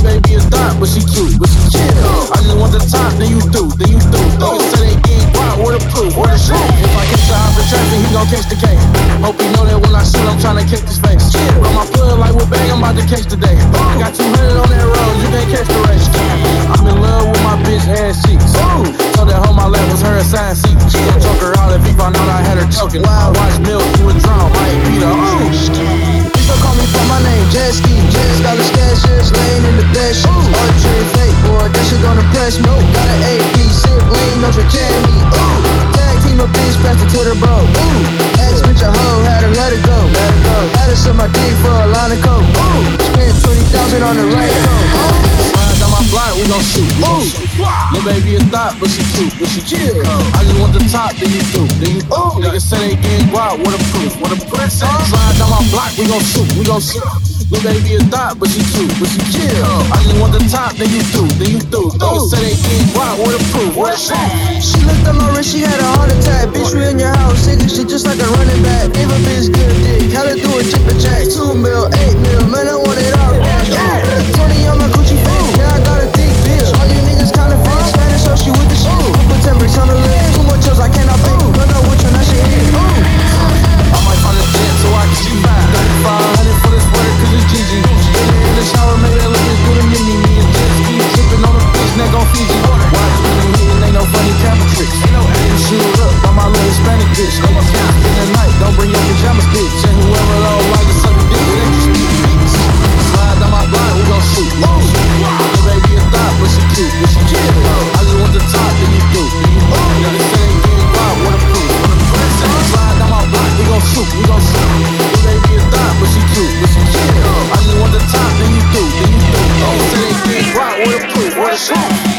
Baby is dark, but she cute, but she cute. I just want the top, then you do, then you do. Niggas say they getting quiet, where the proof, where the shoot? If I catch the hop in traffic, he gon' catch the case. Hope he know that when I shoot, I'm tryna catch his face. Run my plug like what bag I'm about to catch today. Got 200 on that road, you can't catch the race. Down my block, we gon' shoot. Your baby is thought, but she cute, but she chill. I just want the top, then you do, then you do. Niggas say they getting wild, what a proof, what a proof. Slide down my block, we gon' shoot, we gon' shoot. Your baby is thought, but she cute, but she chill. I just want the top, then you do, then you do. Niggas say they getting wild, what a proof, what a proof. She looked at my wrist, she had a heart attack. Bitch, we in your house, sick as shit, just like a running back. Gave a bitch good dick, had her do a chip and jack. Two mil, eight mil, man, I want it all. Yeah. 20 on my Gucci What is who?